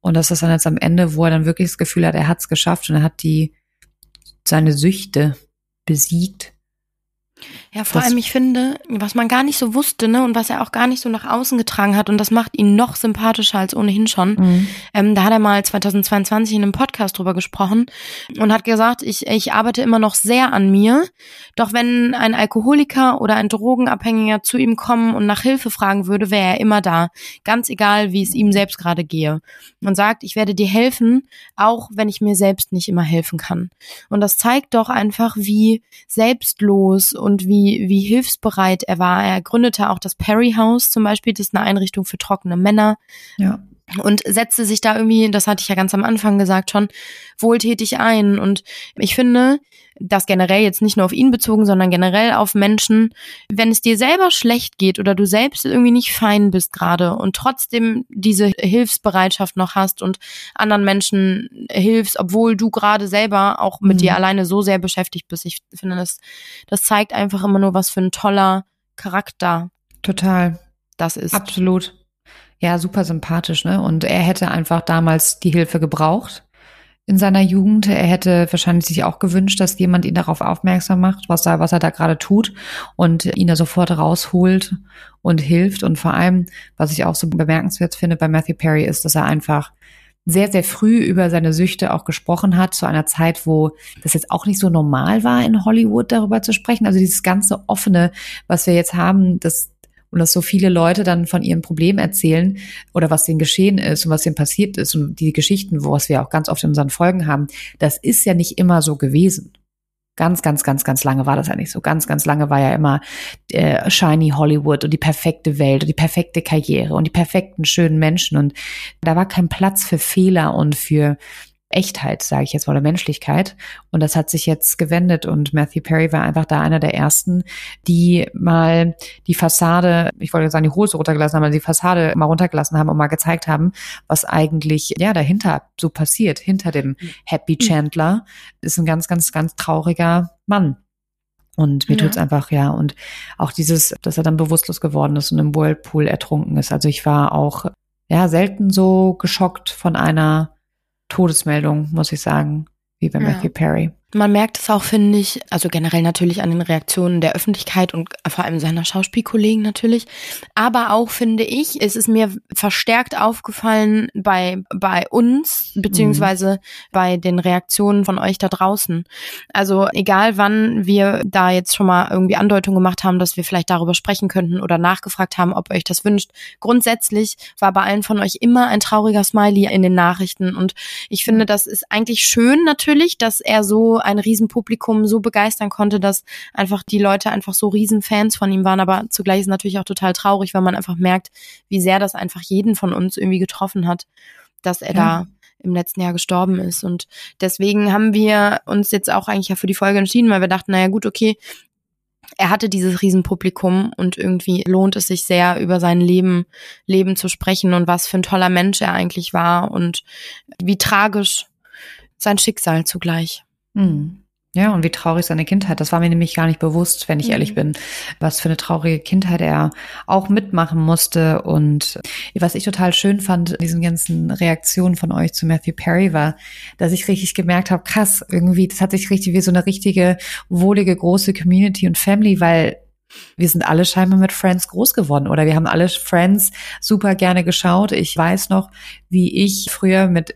Und das ist dann jetzt am Ende, wo er dann wirklich das Gefühl hat, er hat es geschafft und er hat die seine Süchte besiegt. Ja, vor das allem, ich finde, was man gar nicht so wusste, ne, und was er auch gar nicht so nach außen getragen hat, und das macht ihn noch sympathischer als ohnehin schon. Mhm. Ähm, da hat er mal 2022 in einem Podcast drüber gesprochen und hat gesagt, ich, ich arbeite immer noch sehr an mir. Doch wenn ein Alkoholiker oder ein Drogenabhängiger zu ihm kommen und nach Hilfe fragen würde, wäre er immer da. Ganz egal, wie es ihm selbst gerade gehe. Und sagt, ich werde dir helfen, auch wenn ich mir selbst nicht immer helfen kann. Und das zeigt doch einfach, wie selbstlos und und wie, wie hilfsbereit er war. Er gründete auch das Perry House zum Beispiel, das ist eine Einrichtung für trockene Männer. Ja. Und setzte sich da irgendwie, das hatte ich ja ganz am Anfang gesagt schon, wohltätig ein. Und ich finde, das generell jetzt nicht nur auf ihn bezogen, sondern generell auf Menschen, wenn es dir selber schlecht geht oder du selbst irgendwie nicht fein bist gerade und trotzdem diese Hilfsbereitschaft noch hast und anderen Menschen hilfst, obwohl du gerade selber auch mit mhm. dir alleine so sehr beschäftigt bist. Ich finde, das, das zeigt einfach immer nur, was für ein toller Charakter. Total. Das ist. Absolut. Ja, super sympathisch, ne? Und er hätte einfach damals die Hilfe gebraucht in seiner Jugend. Er hätte wahrscheinlich sich auch gewünscht, dass jemand ihn darauf aufmerksam macht, was er, was er da gerade tut und ihn da sofort rausholt und hilft. Und vor allem, was ich auch so bemerkenswert finde bei Matthew Perry, ist, dass er einfach sehr, sehr früh über seine Süchte auch gesprochen hat, zu einer Zeit, wo das jetzt auch nicht so normal war, in Hollywood darüber zu sprechen. Also dieses ganze Offene, was wir jetzt haben, das, und dass so viele Leute dann von ihren Problemen erzählen oder was denen geschehen ist und was denen passiert ist und die Geschichten, was wir auch ganz oft in unseren Folgen haben, das ist ja nicht immer so gewesen. Ganz, ganz, ganz, ganz lange war das ja nicht so. Ganz, ganz lange war ja immer äh, shiny Hollywood und die perfekte Welt und die perfekte Karriere und die perfekten schönen Menschen und da war kein Platz für Fehler und für Echtheit, sage ich jetzt mal, oder Menschlichkeit. Und das hat sich jetzt gewendet und Matthew Perry war einfach da einer der ersten, die mal die Fassade, ich wollte sagen, die Hose runtergelassen haben, also die Fassade mal runtergelassen haben und mal gezeigt haben, was eigentlich ja dahinter so passiert. Hinter dem Happy Chandler ist ein ganz, ganz, ganz trauriger Mann. Und mir ja. tut's einfach, ja. Und auch dieses, dass er dann bewusstlos geworden ist und im Whirlpool ertrunken ist. Also ich war auch, ja, selten so geschockt von einer Todesmeldung, muss ich sagen, wie bei ja. Matthew Perry. Man merkt es auch, finde ich, also generell natürlich an den Reaktionen der Öffentlichkeit und vor allem seiner Schauspielkollegen natürlich. Aber auch, finde ich, ist es mir verstärkt aufgefallen bei, bei uns, beziehungsweise mhm. bei den Reaktionen von euch da draußen. Also egal wann wir da jetzt schon mal irgendwie Andeutungen gemacht haben, dass wir vielleicht darüber sprechen könnten oder nachgefragt haben, ob ihr euch das wünscht. Grundsätzlich war bei allen von euch immer ein trauriger Smiley in den Nachrichten. Und ich finde, das ist eigentlich schön natürlich, dass er so ein Riesenpublikum so begeistern konnte, dass einfach die Leute einfach so Riesenfans von ihm waren. Aber zugleich ist es natürlich auch total traurig, weil man einfach merkt, wie sehr das einfach jeden von uns irgendwie getroffen hat, dass er ja. da im letzten Jahr gestorben ist. Und deswegen haben wir uns jetzt auch eigentlich ja für die Folge entschieden, weil wir dachten, naja gut, okay, er hatte dieses Riesenpublikum und irgendwie lohnt es sich sehr, über sein Leben, Leben zu sprechen und was für ein toller Mensch er eigentlich war und wie tragisch sein Schicksal zugleich. Mhm. Ja, und wie traurig seine Kindheit. Das war mir nämlich gar nicht bewusst, wenn ich mhm. ehrlich bin, was für eine traurige Kindheit er auch mitmachen musste. Und was ich total schön fand, in diesen ganzen Reaktionen von euch zu Matthew Perry war, dass ich richtig gemerkt habe, krass, irgendwie, das hat sich richtig wie so eine richtige, wohlige, große Community und Family, weil wir sind alle scheinbar mit Friends groß geworden oder wir haben alle Friends super gerne geschaut. Ich weiß noch, wie ich früher mit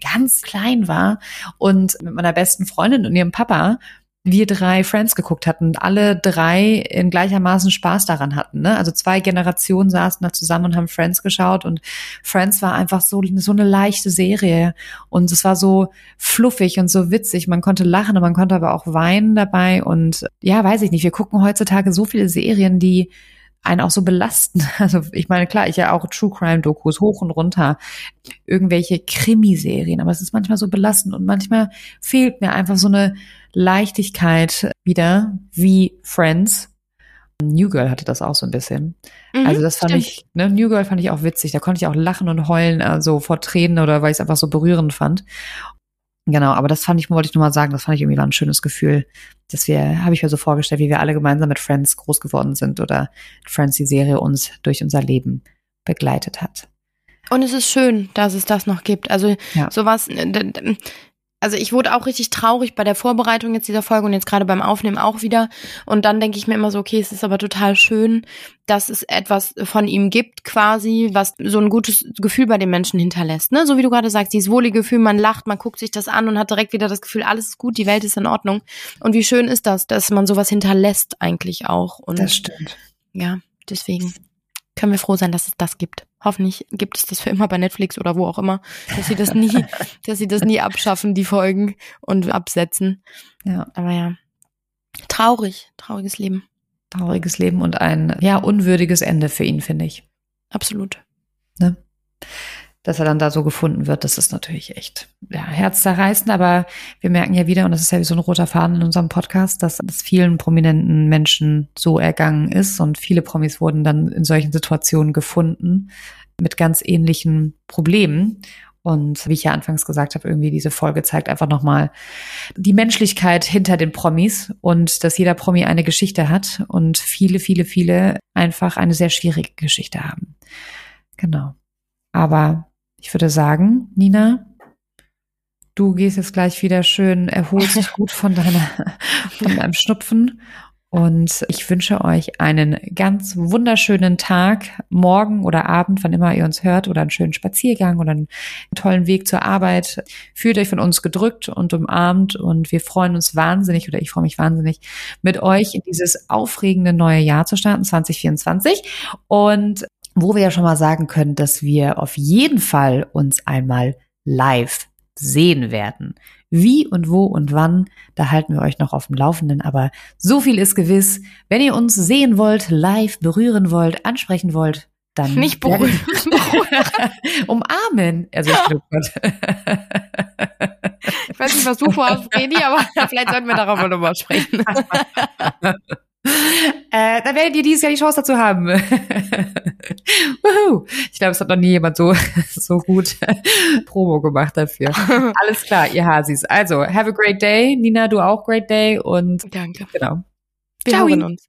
ganz klein war und mit meiner besten Freundin und ihrem Papa wir drei Friends geguckt hatten alle drei in gleichermaßen Spaß daran hatten. Ne? Also zwei Generationen saßen da zusammen und haben Friends geschaut und Friends war einfach so, so eine leichte Serie und es war so fluffig und so witzig. Man konnte lachen und man konnte aber auch weinen dabei und ja, weiß ich nicht. Wir gucken heutzutage so viele Serien, die einen auch so belasten. Also ich meine, klar, ich ja auch True Crime Dokus hoch und runter, irgendwelche Krimiserien, aber es ist manchmal so belastend und manchmal fehlt mir einfach so eine Leichtigkeit wieder, wie Friends. New Girl hatte das auch so ein bisschen. Mhm, also das fand stimmt. ich, ne, New Girl fand ich auch witzig. Da konnte ich auch lachen und heulen, also vor Tränen oder weil ich es einfach so berührend fand. Genau, aber das fand ich, wollte ich nur mal sagen, das fand ich irgendwie war ein schönes Gefühl, dass wir, habe ich mir so vorgestellt, wie wir alle gemeinsam mit Friends groß geworden sind oder Friends die Serie uns durch unser Leben begleitet hat. Und es ist schön, dass es das noch gibt. Also ja. sowas, also ich wurde auch richtig traurig bei der Vorbereitung jetzt dieser Folge und jetzt gerade beim Aufnehmen auch wieder. Und dann denke ich mir immer so, okay, es ist aber total schön, dass es etwas von ihm gibt quasi, was so ein gutes Gefühl bei den Menschen hinterlässt. Ne? So wie du gerade sagst, dieses wohlige Gefühl, man lacht, man guckt sich das an und hat direkt wieder das Gefühl, alles ist gut, die Welt ist in Ordnung. Und wie schön ist das, dass man sowas hinterlässt eigentlich auch. Und das stimmt. Ja, deswegen können wir froh sein, dass es das gibt. Hoffentlich gibt es das für immer bei Netflix oder wo auch immer, dass sie das nie, dass sie das nie abschaffen, die Folgen und absetzen. Ja. Aber ja. Traurig, trauriges Leben. Trauriges Leben und ein, ja, unwürdiges Ende für ihn, finde ich. Absolut. Ne? Dass er dann da so gefunden wird, das ist natürlich echt ja, herzzerreißend, aber wir merken ja wieder, und das ist ja wie so ein roter Faden in unserem Podcast, dass es vielen prominenten Menschen so ergangen ist und viele Promis wurden dann in solchen Situationen gefunden mit ganz ähnlichen Problemen. Und wie ich ja anfangs gesagt habe, irgendwie diese Folge zeigt einfach nochmal die Menschlichkeit hinter den Promis und dass jeder Promi eine Geschichte hat und viele, viele, viele einfach eine sehr schwierige Geschichte haben. Genau. Aber ich würde sagen, Nina, du gehst jetzt gleich wieder schön, erholst dich gut von deiner, von deinem Schnupfen. Und ich wünsche euch einen ganz wunderschönen Tag, morgen oder Abend, wann immer ihr uns hört, oder einen schönen Spaziergang oder einen tollen Weg zur Arbeit. Fühlt euch von uns gedrückt und umarmt und wir freuen uns wahnsinnig, oder ich freue mich wahnsinnig, mit euch in dieses aufregende neue Jahr zu starten, 2024. Und wo wir ja schon mal sagen können, dass wir auf jeden Fall uns einmal live sehen werden. Wie und wo und wann, da halten wir euch noch auf dem Laufenden, aber so viel ist gewiss. Wenn ihr uns sehen wollt, live berühren wollt, ansprechen wollt, dann nicht berühren, umarmen. Also ich, oh Gott. ich weiß nicht, was du vorhast, Redi, aber vielleicht sollten wir darüber nochmal sprechen. Äh, dann werdet ihr dieses Jahr die Chance dazu haben. ich glaube, es hat noch nie jemand so, so gut Promo gemacht dafür. Alles klar, ihr Hasis. Also, have a great day. Nina, du auch great day und Danke. Genau. Wir Ciao. hören uns.